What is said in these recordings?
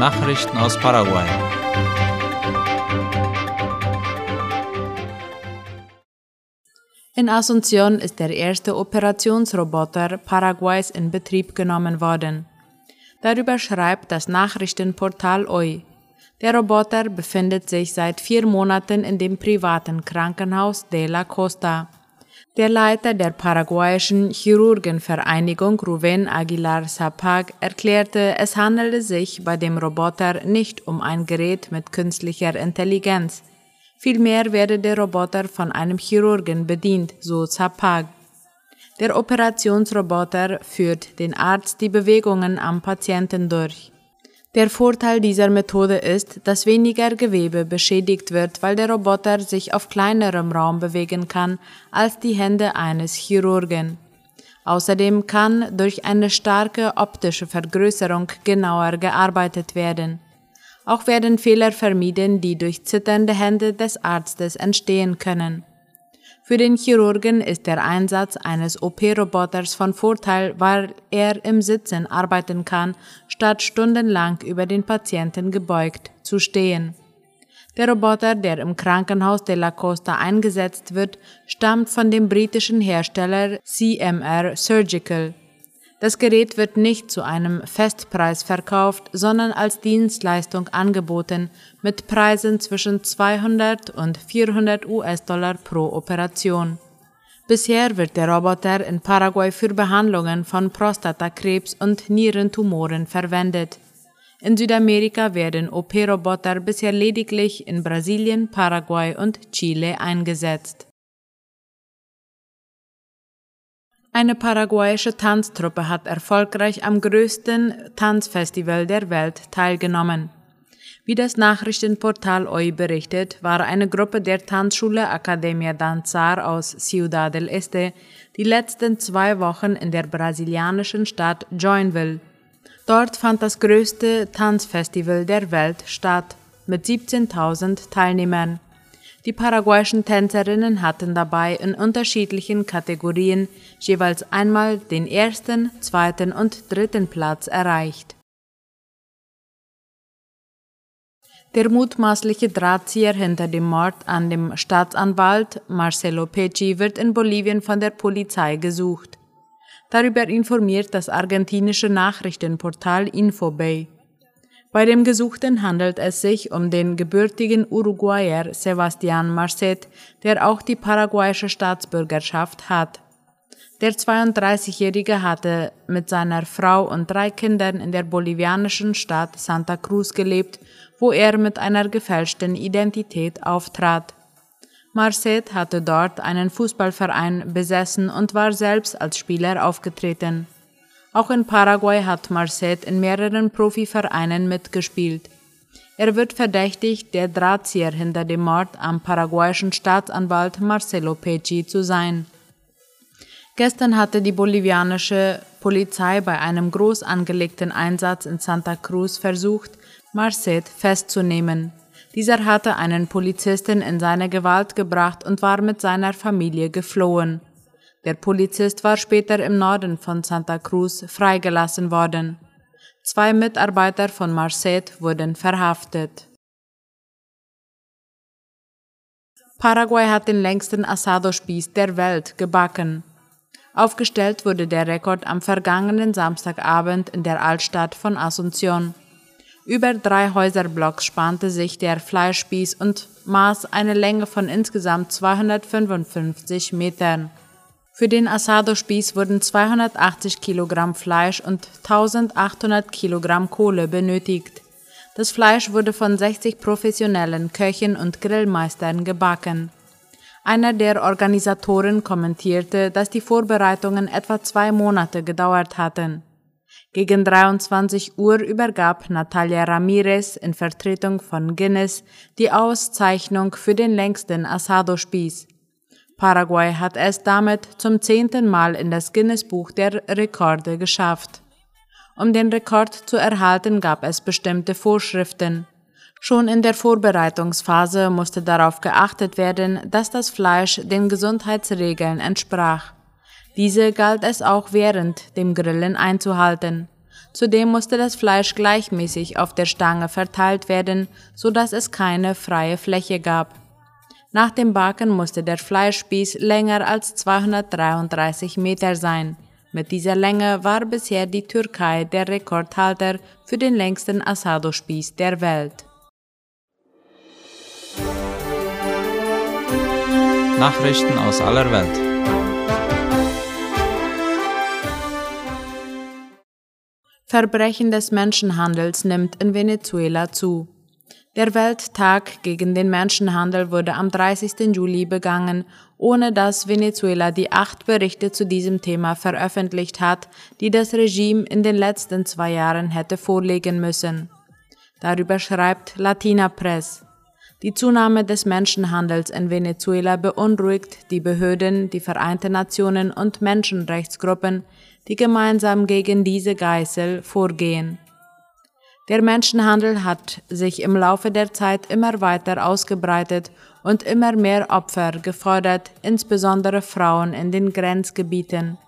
Nachrichten aus Paraguay. In Asunción ist der erste Operationsroboter Paraguays in Betrieb genommen worden. Darüber schreibt das Nachrichtenportal OI. Der Roboter befindet sich seit vier Monaten in dem privaten Krankenhaus de la Costa. Der Leiter der paraguayischen Chirurgenvereinigung Ruven Aguilar Sapag erklärte, es handele sich bei dem Roboter nicht um ein Gerät mit künstlicher Intelligenz. Vielmehr werde der Roboter von einem Chirurgen bedient, so Zapag. Der Operationsroboter führt den Arzt die Bewegungen am Patienten durch. Der Vorteil dieser Methode ist, dass weniger Gewebe beschädigt wird, weil der Roboter sich auf kleinerem Raum bewegen kann als die Hände eines Chirurgen. Außerdem kann durch eine starke optische Vergrößerung genauer gearbeitet werden. Auch werden Fehler vermieden, die durch zitternde Hände des Arztes entstehen können. Für den Chirurgen ist der Einsatz eines OP-Roboters von Vorteil, weil er im Sitzen arbeiten kann, statt stundenlang über den Patienten gebeugt zu stehen. Der Roboter, der im Krankenhaus de la Costa eingesetzt wird, stammt von dem britischen Hersteller CMR Surgical. Das Gerät wird nicht zu einem Festpreis verkauft, sondern als Dienstleistung angeboten mit Preisen zwischen 200 und 400 US-Dollar pro Operation. Bisher wird der Roboter in Paraguay für Behandlungen von Prostatakrebs und Nierentumoren verwendet. In Südamerika werden OP-Roboter bisher lediglich in Brasilien, Paraguay und Chile eingesetzt. Eine paraguayische Tanztruppe hat erfolgreich am größten Tanzfestival der Welt teilgenommen. Wie das Nachrichtenportal OI berichtet, war eine Gruppe der Tanzschule Academia Danzar aus Ciudad del Este die letzten zwei Wochen in der brasilianischen Stadt Joinville. Dort fand das größte Tanzfestival der Welt statt, mit 17.000 Teilnehmern. Die paraguayischen Tänzerinnen hatten dabei in unterschiedlichen Kategorien jeweils einmal den ersten, zweiten und dritten Platz erreicht. Der mutmaßliche Drahtzieher hinter dem Mord an dem Staatsanwalt Marcelo Pecci wird in Bolivien von der Polizei gesucht. Darüber informiert das argentinische Nachrichtenportal Infobay. Bei dem Gesuchten handelt es sich um den gebürtigen Uruguayer Sebastian Marcet, der auch die paraguayische Staatsbürgerschaft hat. Der 32-Jährige hatte mit seiner Frau und drei Kindern in der bolivianischen Stadt Santa Cruz gelebt, wo er mit einer gefälschten Identität auftrat. Marcet hatte dort einen Fußballverein besessen und war selbst als Spieler aufgetreten. Auch in Paraguay hat Marcet in mehreren Profivereinen mitgespielt. Er wird verdächtigt, der Drahtzieher hinter dem Mord am paraguayischen Staatsanwalt Marcelo Pecci zu sein. Gestern hatte die bolivianische Polizei bei einem groß angelegten Einsatz in Santa Cruz versucht, Marcet festzunehmen. Dieser hatte einen Polizisten in seine Gewalt gebracht und war mit seiner Familie geflohen. Der Polizist war später im Norden von Santa Cruz freigelassen worden. Zwei Mitarbeiter von Marcet wurden verhaftet. Paraguay hat den längsten Asado-Spieß der Welt gebacken. Aufgestellt wurde der Rekord am vergangenen Samstagabend in der Altstadt von Asunción. Über drei Häuserblocks spannte sich der Fleischspieß und maß eine Länge von insgesamt 255 Metern. Für den Asado-Spieß wurden 280 Kilogramm Fleisch und 1800 Kilogramm Kohle benötigt. Das Fleisch wurde von 60 professionellen Köchen und Grillmeistern gebacken. Einer der Organisatoren kommentierte, dass die Vorbereitungen etwa zwei Monate gedauert hatten. Gegen 23 Uhr übergab Natalia Ramirez in Vertretung von Guinness die Auszeichnung für den längsten Asado-Spieß. Paraguay hat es damit zum zehnten Mal in das Guinness-Buch der Rekorde geschafft. Um den Rekord zu erhalten, gab es bestimmte Vorschriften. Schon in der Vorbereitungsphase musste darauf geachtet werden, dass das Fleisch den Gesundheitsregeln entsprach. Diese galt es auch während dem Grillen einzuhalten. Zudem musste das Fleisch gleichmäßig auf der Stange verteilt werden, so dass es keine freie Fläche gab. Nach dem Backen musste der Fleischspieß länger als 233 Meter sein. Mit dieser Länge war bisher die Türkei der Rekordhalter für den längsten Asado-Spieß der Welt. Nachrichten aus aller Welt. Verbrechen des Menschenhandels nimmt in Venezuela zu. Der Welttag gegen den Menschenhandel wurde am 30. Juli begangen, ohne dass Venezuela die acht Berichte zu diesem Thema veröffentlicht hat, die das Regime in den letzten zwei Jahren hätte vorlegen müssen. Darüber schreibt Latina Press. Die Zunahme des Menschenhandels in Venezuela beunruhigt die Behörden, die Vereinten Nationen und Menschenrechtsgruppen, die gemeinsam gegen diese Geißel vorgehen. Der Menschenhandel hat sich im Laufe der Zeit immer weiter ausgebreitet und immer mehr Opfer gefordert, insbesondere Frauen in den Grenzgebieten.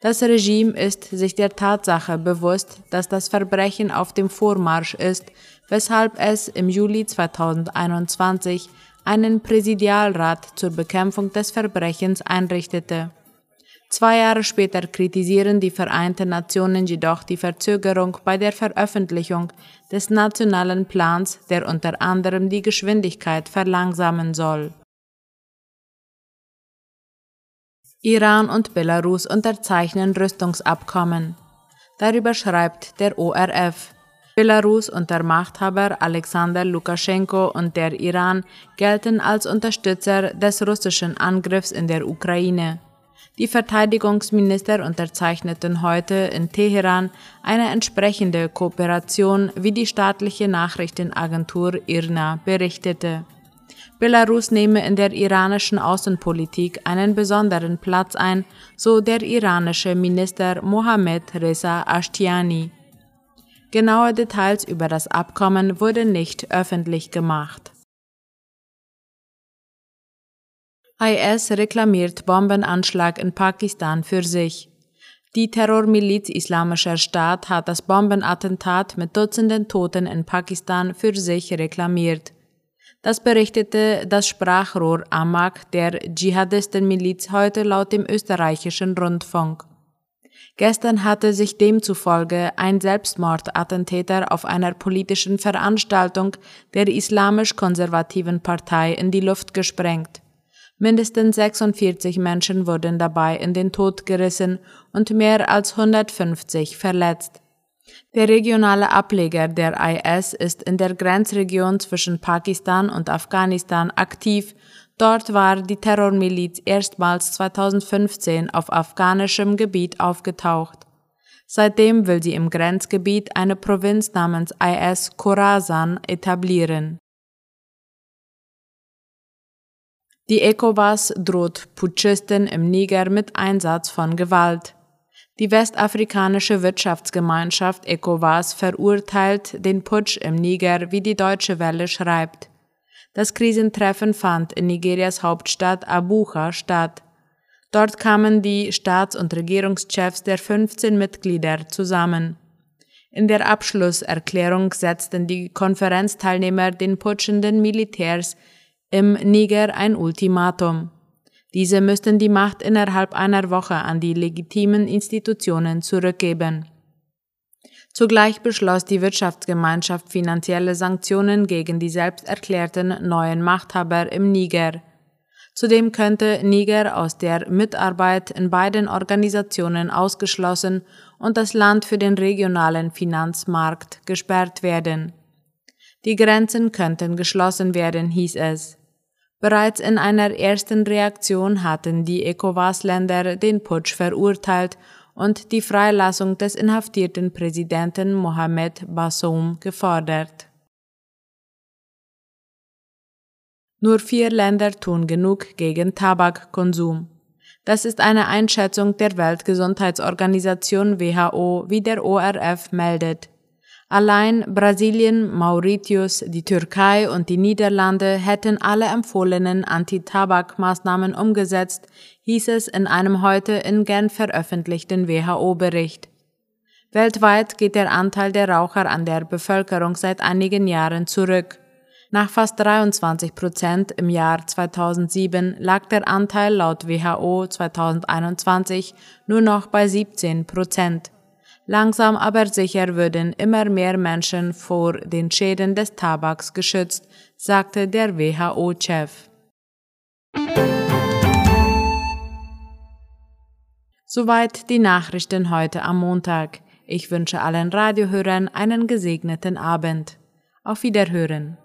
Das Regime ist sich der Tatsache bewusst, dass das Verbrechen auf dem Vormarsch ist, weshalb es im Juli 2021 einen Präsidialrat zur Bekämpfung des Verbrechens einrichtete. Zwei Jahre später kritisieren die Vereinten Nationen jedoch die Verzögerung bei der Veröffentlichung des nationalen Plans, der unter anderem die Geschwindigkeit verlangsamen soll. Iran und Belarus unterzeichnen Rüstungsabkommen. Darüber schreibt der ORF. Belarus unter Machthaber Alexander Lukaschenko und der Iran gelten als Unterstützer des russischen Angriffs in der Ukraine. Die Verteidigungsminister unterzeichneten heute in Teheran eine entsprechende Kooperation, wie die staatliche Nachrichtenagentur IRNA berichtete. Belarus nehme in der iranischen Außenpolitik einen besonderen Platz ein, so der iranische Minister Mohammed Reza Ashtiani. Genaue Details über das Abkommen wurden nicht öffentlich gemacht. IS reklamiert Bombenanschlag in Pakistan für sich. Die Terrormiliz Islamischer Staat hat das Bombenattentat mit Dutzenden Toten in Pakistan für sich reklamiert. Das berichtete das Sprachrohr Amak der Dschihadistenmiliz heute laut dem österreichischen Rundfunk. Gestern hatte sich demzufolge ein Selbstmordattentäter auf einer politischen Veranstaltung der islamisch-konservativen Partei in die Luft gesprengt. Mindestens 46 Menschen wurden dabei in den Tod gerissen und mehr als 150 verletzt. Der regionale Ableger der IS ist in der Grenzregion zwischen Pakistan und Afghanistan aktiv. Dort war die Terrormiliz erstmals 2015 auf afghanischem Gebiet aufgetaucht. Seitdem will sie im Grenzgebiet eine Provinz namens IS Khorasan etablieren. Die ECOWAS droht Putschisten im Niger mit Einsatz von Gewalt. Die westafrikanische Wirtschaftsgemeinschaft ECOWAS verurteilt den Putsch im Niger, wie die Deutsche Welle schreibt. Das Krisentreffen fand in Nigerias Hauptstadt Abuja statt. Dort kamen die Staats- und Regierungschefs der 15 Mitglieder zusammen. In der Abschlusserklärung setzten die Konferenzteilnehmer den putschenden Militärs im Niger ein Ultimatum. Diese müssten die Macht innerhalb einer Woche an die legitimen Institutionen zurückgeben. Zugleich beschloss die Wirtschaftsgemeinschaft finanzielle Sanktionen gegen die selbst erklärten neuen Machthaber im Niger. Zudem könnte Niger aus der Mitarbeit in beiden Organisationen ausgeschlossen und das Land für den regionalen Finanzmarkt gesperrt werden. Die Grenzen könnten geschlossen werden, hieß es. Bereits in einer ersten Reaktion hatten die ECOWAS-Länder den Putsch verurteilt und die Freilassung des inhaftierten Präsidenten Mohamed Bassoum gefordert. Nur vier Länder tun genug gegen Tabakkonsum. Das ist eine Einschätzung der Weltgesundheitsorganisation WHO, wie der ORF meldet. Allein Brasilien, Mauritius, die Türkei und die Niederlande hätten alle empfohlenen Anti-Tabak-Maßnahmen umgesetzt, hieß es in einem heute in Genf veröffentlichten WHO-Bericht. Weltweit geht der Anteil der Raucher an der Bevölkerung seit einigen Jahren zurück. Nach fast 23 Prozent im Jahr 2007 lag der Anteil laut WHO 2021 nur noch bei 17 Prozent. Langsam aber sicher würden immer mehr Menschen vor den Schäden des Tabaks geschützt, sagte der WHO-Chef. Soweit die Nachrichten heute am Montag. Ich wünsche allen Radiohörern einen gesegneten Abend. Auf Wiederhören.